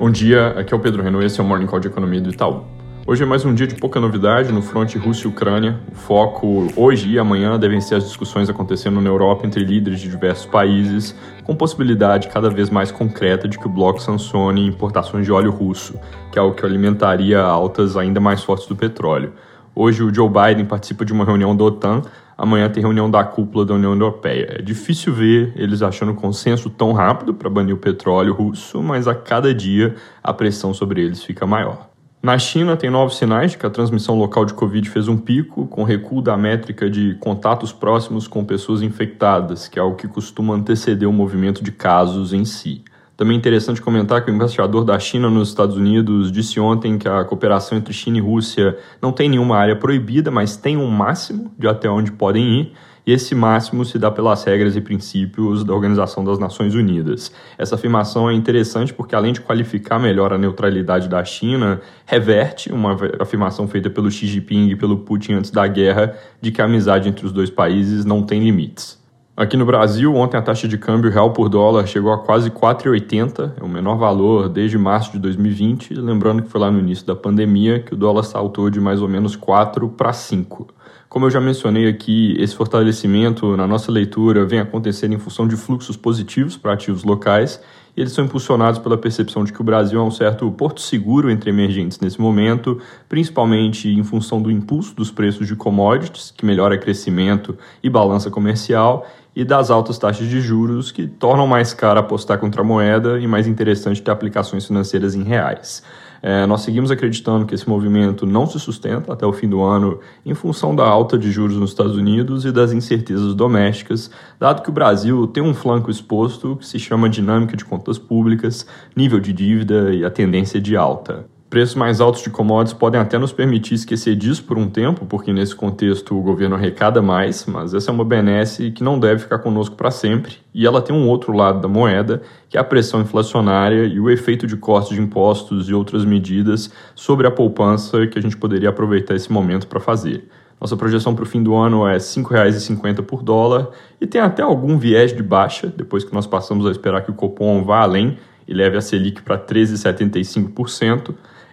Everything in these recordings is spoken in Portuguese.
Bom dia, aqui é o Pedro Renault esse é o Morning Call de Economia do Itaú. Hoje é mais um dia de pouca novidade no fronte Rússia e Ucrânia. O foco hoje e amanhã devem ser as discussões acontecendo na Europa entre líderes de diversos países, com possibilidade cada vez mais concreta de que o bloco sancione importações de óleo russo, que é o que alimentaria altas ainda mais fortes do petróleo. Hoje o Joe Biden participa de uma reunião da OTAN Amanhã tem reunião da cúpula da União Europeia. É difícil ver eles achando consenso tão rápido para banir o petróleo russo, mas a cada dia a pressão sobre eles fica maior. Na China, tem novos sinais de que a transmissão local de Covid fez um pico, com recuo da métrica de contatos próximos com pessoas infectadas, que é algo que costuma anteceder o movimento de casos em si. Também é interessante comentar que o embaixador da China nos Estados Unidos disse ontem que a cooperação entre China e Rússia não tem nenhuma área proibida, mas tem um máximo de até onde podem ir, e esse máximo se dá pelas regras e princípios da Organização das Nações Unidas. Essa afirmação é interessante porque, além de qualificar melhor a neutralidade da China, reverte uma afirmação feita pelo Xi Jinping e pelo Putin antes da guerra de que a amizade entre os dois países não tem limites. Aqui no Brasil, ontem a taxa de câmbio real por dólar chegou a quase 4,80, é o menor valor desde março de 2020, lembrando que foi lá no início da pandemia que o dólar saltou de mais ou menos 4 para 5. Como eu já mencionei aqui, esse fortalecimento na nossa leitura vem acontecendo em função de fluxos positivos para ativos locais e eles são impulsionados pela percepção de que o Brasil é um certo porto seguro entre emergentes nesse momento, principalmente em função do impulso dos preços de commodities, que melhora crescimento e balança comercial, e das altas taxas de juros, que tornam mais caro apostar contra a moeda e mais interessante ter aplicações financeiras em reais. É, nós seguimos acreditando que esse movimento não se sustenta até o fim do ano em função da alta de juros nos Estados Unidos e das incertezas domésticas, dado que o Brasil tem um flanco exposto que se chama dinâmica de contas públicas, nível de dívida e a tendência de alta. Preços mais altos de commodities podem até nos permitir esquecer disso por um tempo, porque nesse contexto o governo arrecada mais, mas essa é uma benesse que não deve ficar conosco para sempre, e ela tem um outro lado da moeda, que é a pressão inflacionária e o efeito de cortes de impostos e outras medidas sobre a poupança que a gente poderia aproveitar esse momento para fazer. Nossa projeção para o fim do ano é R$ 5,50 por dólar e tem até algum viés de baixa, depois que nós passamos a esperar que o Copom vá além e leve a Selic para 13,75%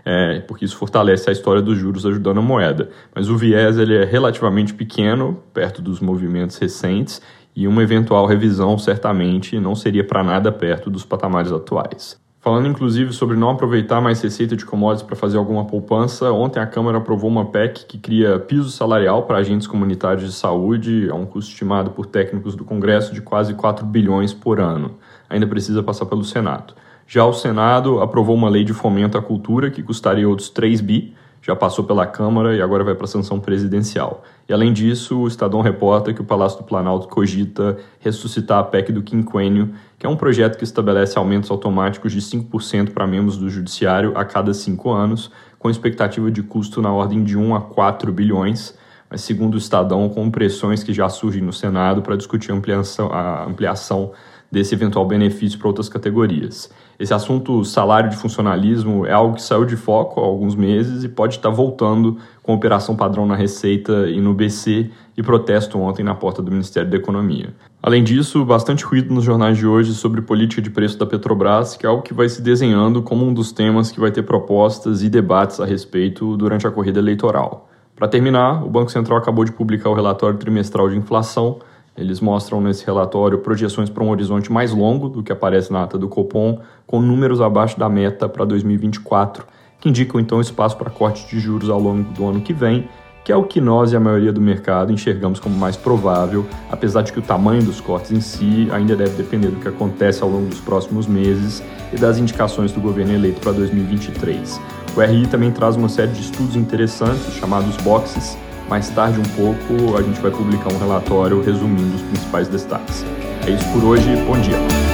é, porque isso fortalece a história dos juros ajudando a moeda. Mas o viés ele é relativamente pequeno, perto dos movimentos recentes, e uma eventual revisão certamente não seria para nada perto dos patamares atuais. Falando inclusive sobre não aproveitar mais receita de commodities para fazer alguma poupança, ontem a Câmara aprovou uma PEC que cria piso salarial para agentes comunitários de saúde, a um custo estimado por técnicos do Congresso de quase 4 bilhões por ano. Ainda precisa passar pelo Senado. Já o Senado aprovou uma lei de fomento à cultura que custaria outros 3 bi, já passou pela Câmara e agora vai para a sanção presidencial. E além disso, o Estadão reporta que o Palácio do Planalto cogita ressuscitar a PEC do quinquênio, que é um projeto que estabelece aumentos automáticos de 5% para membros do Judiciário a cada cinco anos, com expectativa de custo na ordem de 1 a 4 bilhões, mas segundo o Estadão, com pressões que já surgem no Senado para discutir a ampliação, a ampliação desse eventual benefício para outras categorias. Esse assunto salário de funcionalismo é algo que saiu de foco há alguns meses e pode estar voltando com operação padrão na Receita e no BC e protesto ontem na porta do Ministério da Economia. Além disso, bastante ruído nos jornais de hoje sobre política de preço da Petrobras, que é algo que vai se desenhando como um dos temas que vai ter propostas e debates a respeito durante a corrida eleitoral. Para terminar, o Banco Central acabou de publicar o relatório trimestral de inflação, eles mostram nesse relatório projeções para um horizonte mais longo do que aparece na ata do Copom, com números abaixo da meta para 2024, que indicam então espaço para corte de juros ao longo do ano que vem, que é o que nós e a maioria do mercado enxergamos como mais provável, apesar de que o tamanho dos cortes em si ainda deve depender do que acontece ao longo dos próximos meses e das indicações do governo eleito para 2023. O RI também traz uma série de estudos interessantes chamados boxes mais tarde um pouco a gente vai publicar um relatório resumindo os principais destaques. É isso por hoje, bom dia!